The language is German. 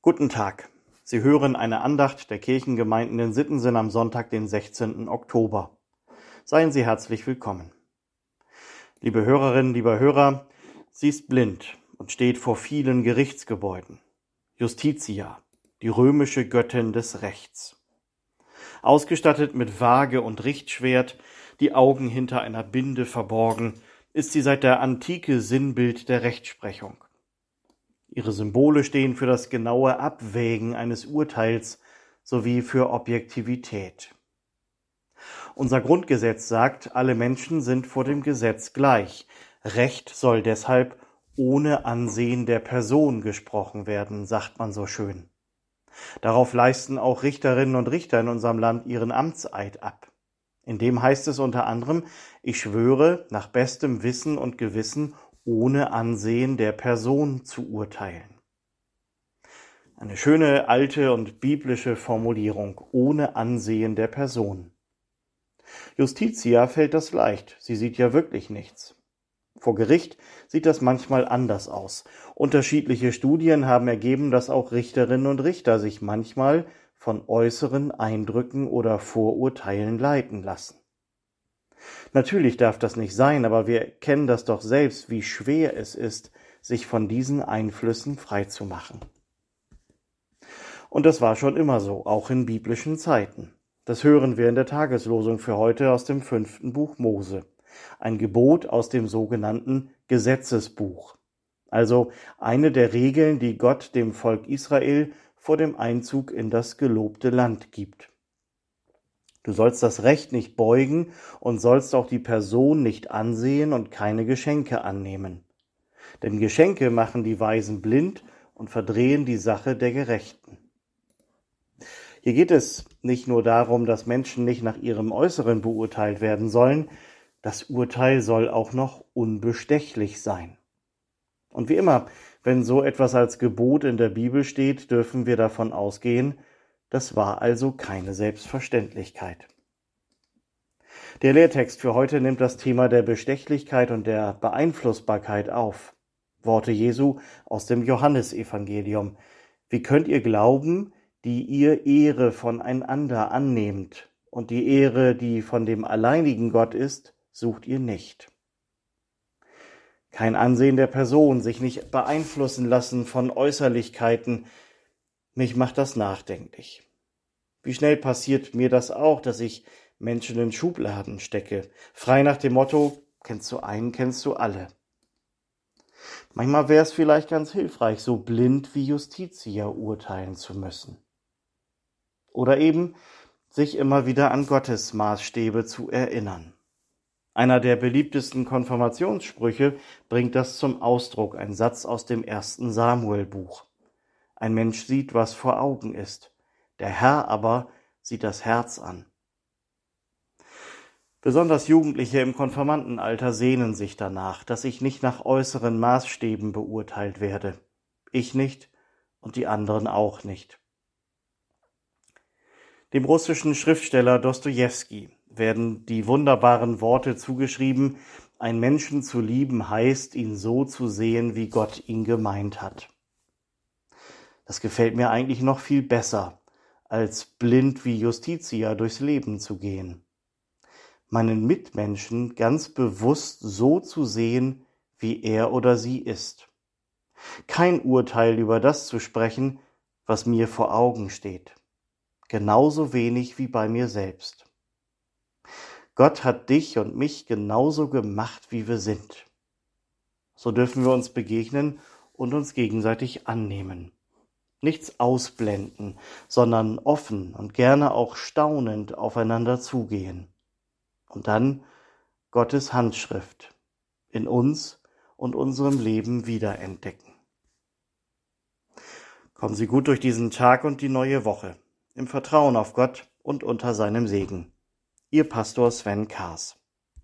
Guten Tag. Sie hören eine Andacht der Kirchengemeinden in Sittensen am Sonntag, den 16. Oktober. Seien Sie herzlich willkommen. Liebe Hörerinnen, lieber Hörer, sie ist blind und steht vor vielen Gerichtsgebäuden. Justitia, die römische Göttin des Rechts. Ausgestattet mit Waage und Richtschwert, die Augen hinter einer Binde verborgen, ist sie seit der Antike Sinnbild der Rechtsprechung. Ihre Symbole stehen für das genaue Abwägen eines Urteils sowie für Objektivität. Unser Grundgesetz sagt, alle Menschen sind vor dem Gesetz gleich. Recht soll deshalb ohne Ansehen der Person gesprochen werden, sagt man so schön. Darauf leisten auch Richterinnen und Richter in unserem Land ihren Amtseid ab. In dem heißt es unter anderem, ich schwöre nach bestem Wissen und Gewissen ohne Ansehen der Person zu urteilen. Eine schöne alte und biblische Formulierung, ohne Ansehen der Person. Justitia fällt das leicht, sie sieht ja wirklich nichts. Vor Gericht sieht das manchmal anders aus. Unterschiedliche Studien haben ergeben, dass auch Richterinnen und Richter sich manchmal von äußeren Eindrücken oder Vorurteilen leiten lassen. Natürlich darf das nicht sein, aber wir kennen das doch selbst, wie schwer es ist, sich von diesen Einflüssen frei zu machen. Und das war schon immer so, auch in biblischen Zeiten. Das hören wir in der Tageslosung für heute aus dem fünften Buch Mose. Ein Gebot aus dem sogenannten Gesetzesbuch. Also eine der Regeln, die Gott dem Volk Israel vor dem Einzug in das gelobte Land gibt. Du sollst das Recht nicht beugen und sollst auch die Person nicht ansehen und keine Geschenke annehmen. Denn Geschenke machen die Weisen blind und verdrehen die Sache der Gerechten. Hier geht es nicht nur darum, dass Menschen nicht nach ihrem Äußeren beurteilt werden sollen, das Urteil soll auch noch unbestechlich sein. Und wie immer, wenn so etwas als Gebot in der Bibel steht, dürfen wir davon ausgehen, das war also keine Selbstverständlichkeit. Der Lehrtext für heute nimmt das Thema der Bestechlichkeit und der Beeinflussbarkeit auf. Worte Jesu aus dem Johannesevangelium. Wie könnt ihr glauben, die ihr Ehre voneinander annehmt, und die Ehre, die von dem alleinigen Gott ist, sucht ihr nicht. Kein Ansehen der Person, sich nicht beeinflussen lassen von Äußerlichkeiten, mich macht das nachdenklich. Wie schnell passiert mir das auch, dass ich Menschen in Schubladen stecke, frei nach dem Motto, kennst du einen, kennst du alle. Manchmal wäre es vielleicht ganz hilfreich, so blind wie Justitia urteilen zu müssen. Oder eben sich immer wieder an Gottes Maßstäbe zu erinnern. Einer der beliebtesten Konfirmationssprüche bringt das zum Ausdruck, ein Satz aus dem ersten Samuel-Buch. Ein Mensch sieht, was vor Augen ist, der Herr aber sieht das Herz an. Besonders Jugendliche im Konfirmandenalter sehnen sich danach, dass ich nicht nach äußeren Maßstäben beurteilt werde. Ich nicht und die anderen auch nicht. Dem russischen Schriftsteller Dostojewski werden die wunderbaren Worte zugeschrieben, ein Menschen zu lieben heißt, ihn so zu sehen, wie Gott ihn gemeint hat. Das gefällt mir eigentlich noch viel besser, als blind wie Justitia durchs Leben zu gehen. Meinen Mitmenschen ganz bewusst so zu sehen, wie er oder sie ist. Kein Urteil über das zu sprechen, was mir vor Augen steht. Genauso wenig wie bei mir selbst. Gott hat dich und mich genauso gemacht, wie wir sind. So dürfen wir uns begegnen und uns gegenseitig annehmen nichts ausblenden, sondern offen und gerne auch staunend aufeinander zugehen. Und dann Gottes Handschrift in uns und unserem Leben wiederentdecken. Kommen Sie gut durch diesen Tag und die neue Woche, im Vertrauen auf Gott und unter seinem Segen. Ihr Pastor Sven Kaas.